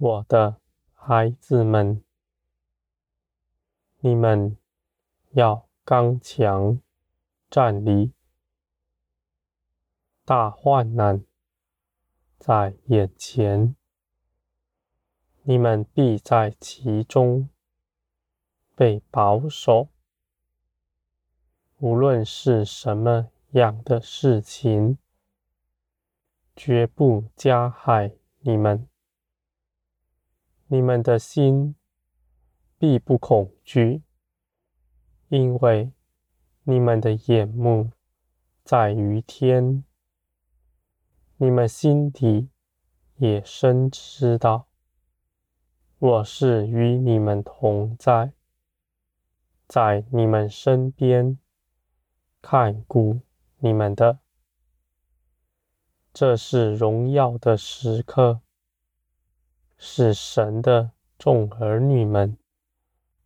我的孩子们，你们要刚强站立。大患难在眼前，你们必在其中被保守。无论是什么样的事情，绝不加害你们。你们的心必不恐惧，因为你们的眼目在于天。你们心底也深知道，我是与你们同在，在你们身边看顾你们的。这是荣耀的时刻，是神的众儿女们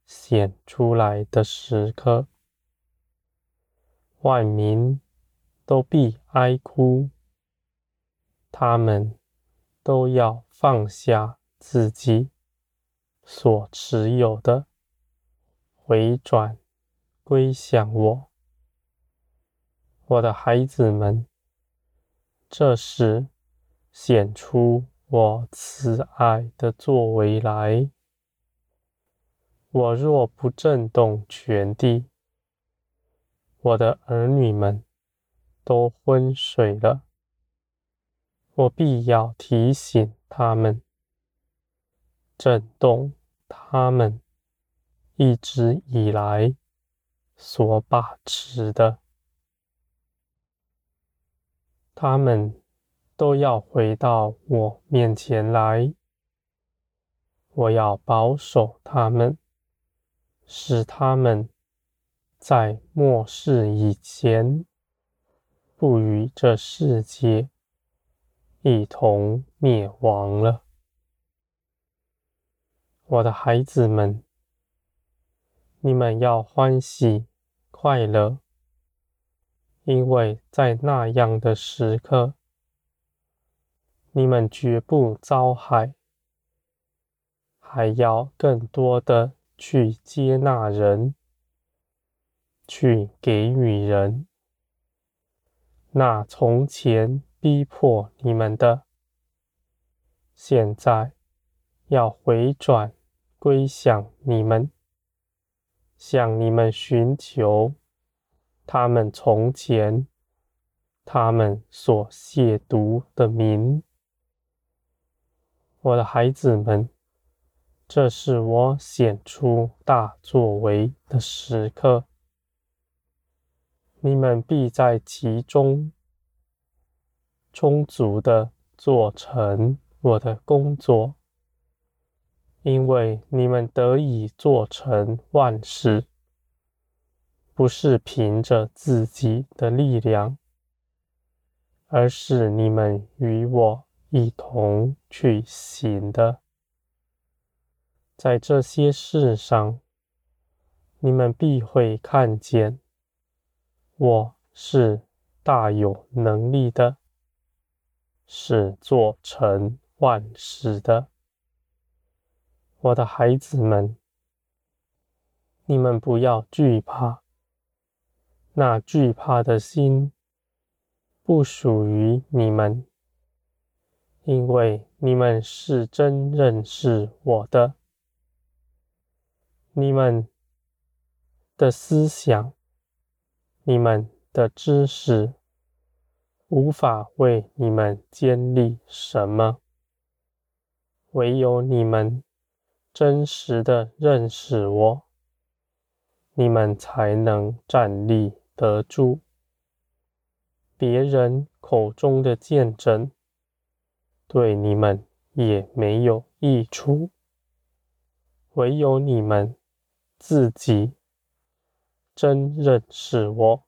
显出来的时刻。万民都必哀哭。他们都要放下自己所持有的，回转归向我，我的孩子们。这时显出我慈爱的作为来。我若不震动全地，我的儿女们都昏睡了。我必要提醒他们，震动他们一直以来所把持的，他们都要回到我面前来。我要保守他们，使他们在末世以前不与这世界。一同灭亡了，我的孩子们，你们要欢喜快乐，因为在那样的时刻，你们绝不遭害，还要更多的去接纳人，去给予人。那从前。逼迫你们的，现在要回转归向你们，向你们寻求他们从前他们所亵渎的名。我的孩子们，这是我显出大作为的时刻，你们必在其中。充足的做成我的工作，因为你们得以做成万事，不是凭着自己的力量，而是你们与我一同去行的。在这些事上，你们必会看见，我是大有能力的。是做成万事的，我的孩子们，你们不要惧怕。那惧怕的心不属于你们，因为你们是真认识我的。你们的思想，你们的知识。无法为你们建立什么，唯有你们真实的认识我，你们才能站立得住。别人口中的见证，对你们也没有益处，唯有你们自己真认识我，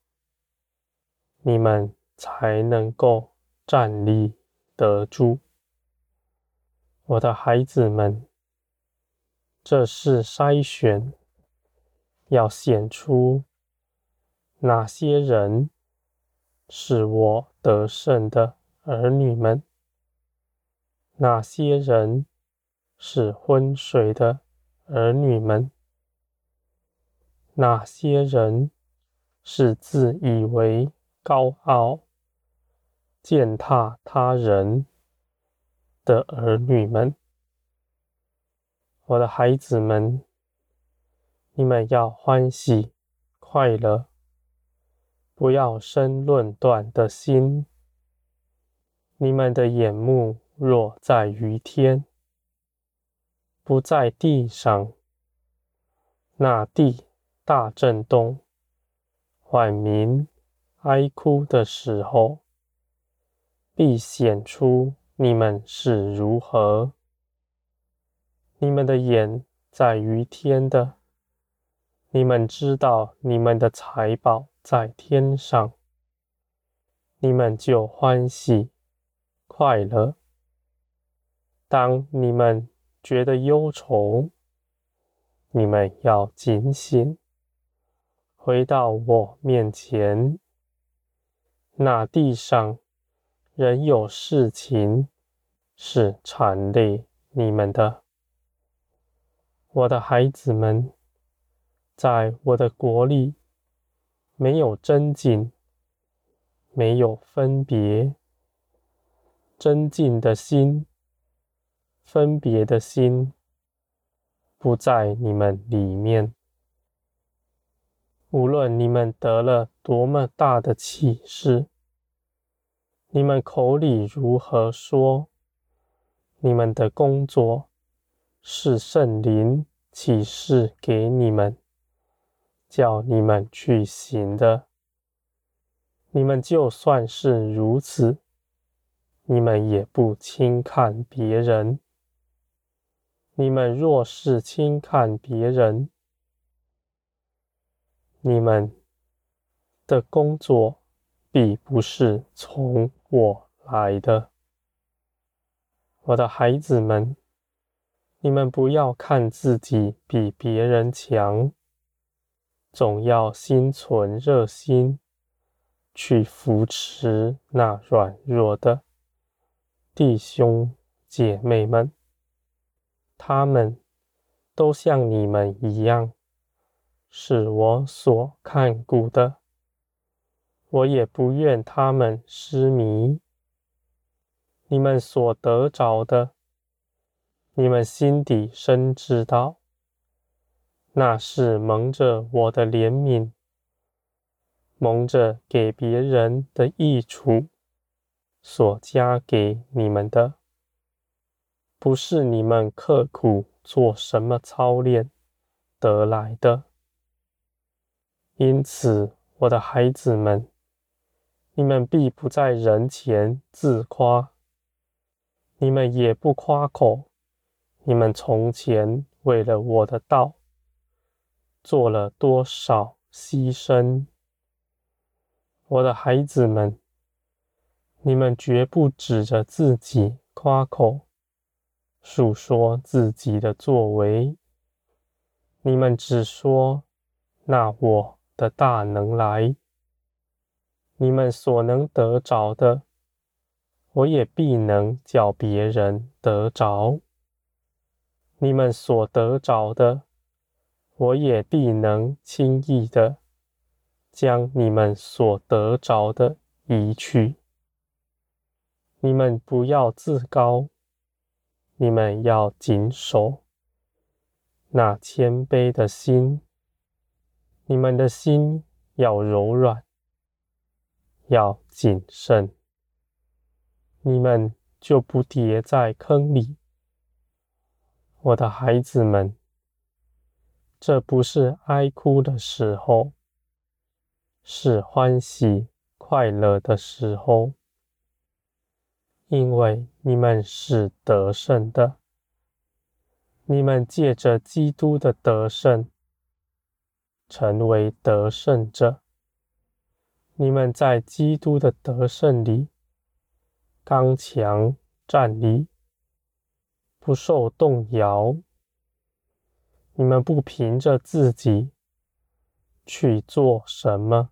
你们。才能够站立得住，我的孩子们。这是筛选，要显出哪些人是我得胜的儿女们，哪些人是昏睡的儿女们。那些人是自以为高傲、践踏他人的儿女们。我的孩子们，你们要欢喜快乐，不要生论断的心。你们的眼目若在于天，不在地上，那地大震动、万民哀哭的时候，必显出你们是如何。你们的眼在于天的，你们知道你们的财宝在天上，你们就欢喜快乐。当你们觉得忧愁，你们要警醒。回到我面前，那地上仍有事情是缠累你们的，我的孩子们，在我的国里没有争竞，没有分别，争竞的心、分别的心不在你们里面。无论你们得了多么大的启示，你们口里如何说，你们的工作是圣灵启示给你们，叫你们去行的。你们就算是如此，你们也不轻看别人。你们若是轻看别人，你们的工作必不是从我来的，我的孩子们，你们不要看自己比别人强，总要心存热心，去扶持那软弱的弟兄姐妹们，他们都像你们一样。是我所看顾的，我也不愿他们失迷。你们所得着的，你们心底深知道，那是蒙着我的怜悯，蒙着给别人的益处所加给你们的，不是你们刻苦做什么操练得来的。因此，我的孩子们，你们必不在人前自夸，你们也不夸口。你们从前为了我的道，做了多少牺牲？我的孩子们，你们绝不指着自己夸口，述说自己的作为。你们只说：那我。的大能来，你们所能得着的，我也必能叫别人得着；你们所得着的，我也必能轻易的将你们所得着的移去。你们不要自高，你们要谨守那谦卑的心。你们的心要柔软，要谨慎，你们就不跌在坑里。我的孩子们，这不是哀哭的时候，是欢喜快乐的时候，因为你们是得胜的，你们借着基督的得胜。成为得胜者，你们在基督的得胜里刚强站立，不受动摇。你们不凭着自己去做什么，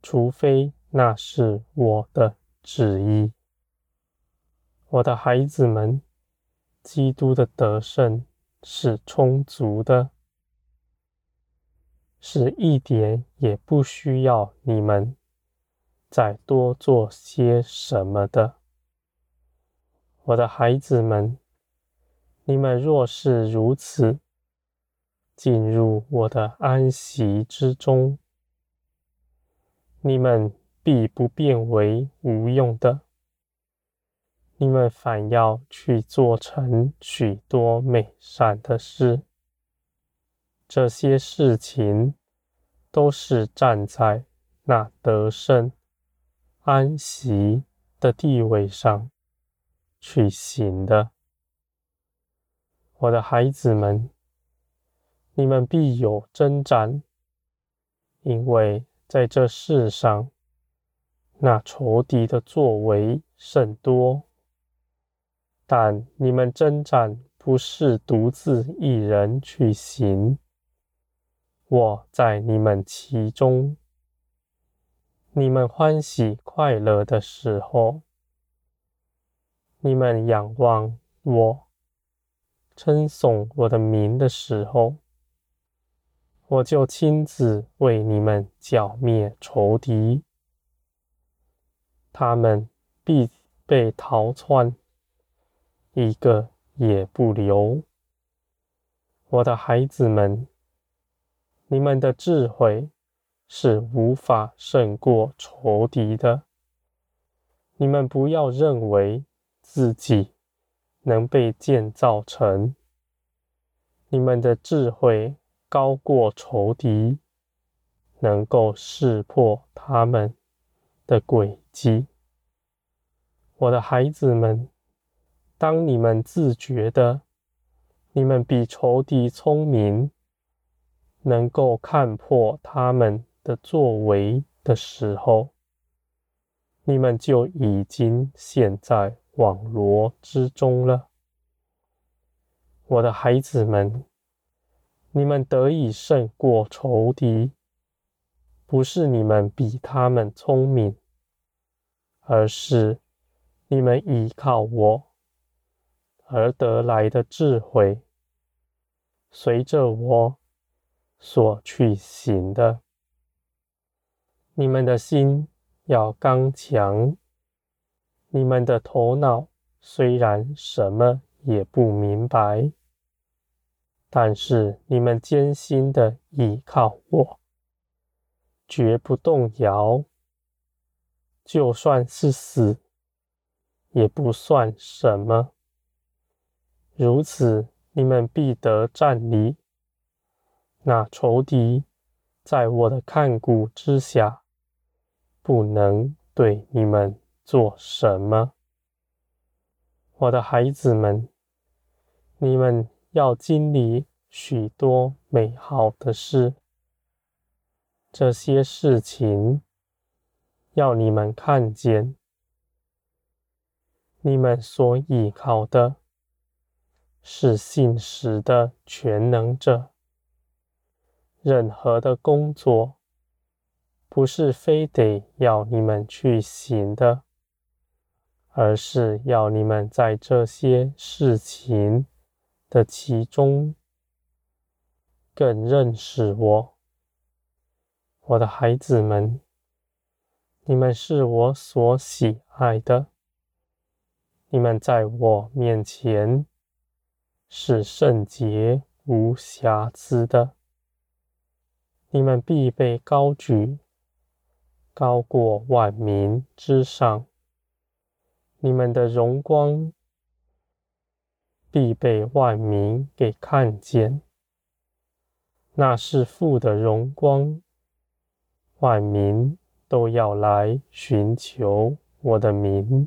除非那是我的旨意。我的孩子们，基督的得胜是充足的，是一点也不需要你们再多做些什么的。我的孩子们，你们若是如此，进入我的安息之中，你们必不变为无用的。你们反要去做成许多美善的事，这些事情都是站在那得胜、安息的地位上去行的。我的孩子们，你们必有征战，因为在这世上，那仇敌的作为甚多。但你们征战不是独自一人去行，我在你们其中。你们欢喜快乐的时候，你们仰望我，称颂我的名的时候，我就亲自为你们剿灭仇敌，他们必被逃窜。一个也不留，我的孩子们，你们的智慧是无法胜过仇敌的。你们不要认为自己能被建造成，你们的智慧高过仇敌，能够识破他们的诡计。我的孩子们。当你们自觉的，你们比仇敌聪明，能够看破他们的作为的时候，你们就已经陷在网罗之中了。我的孩子们，你们得以胜过仇敌，不是你们比他们聪明，而是你们依靠我。而得来的智慧，随着我所去行的，你们的心要刚强。你们的头脑虽然什么也不明白，但是你们坚心的依靠我，绝不动摇。就算是死，也不算什么。如此，你们必得站立。那仇敌在我的看顾之下，不能对你们做什么。我的孩子们，你们要经历许多美好的事。这些事情要你们看见，你们所依靠的。是信实的全能者。任何的工作，不是非得要你们去行的，而是要你们在这些事情的其中，更认识我。我的孩子们，你们是我所喜爱的，你们在我面前。是圣洁无瑕疵的，你们必被高举，高过万民之上。你们的荣光必被万民给看见，那是父的荣光，万民都要来寻求我的名。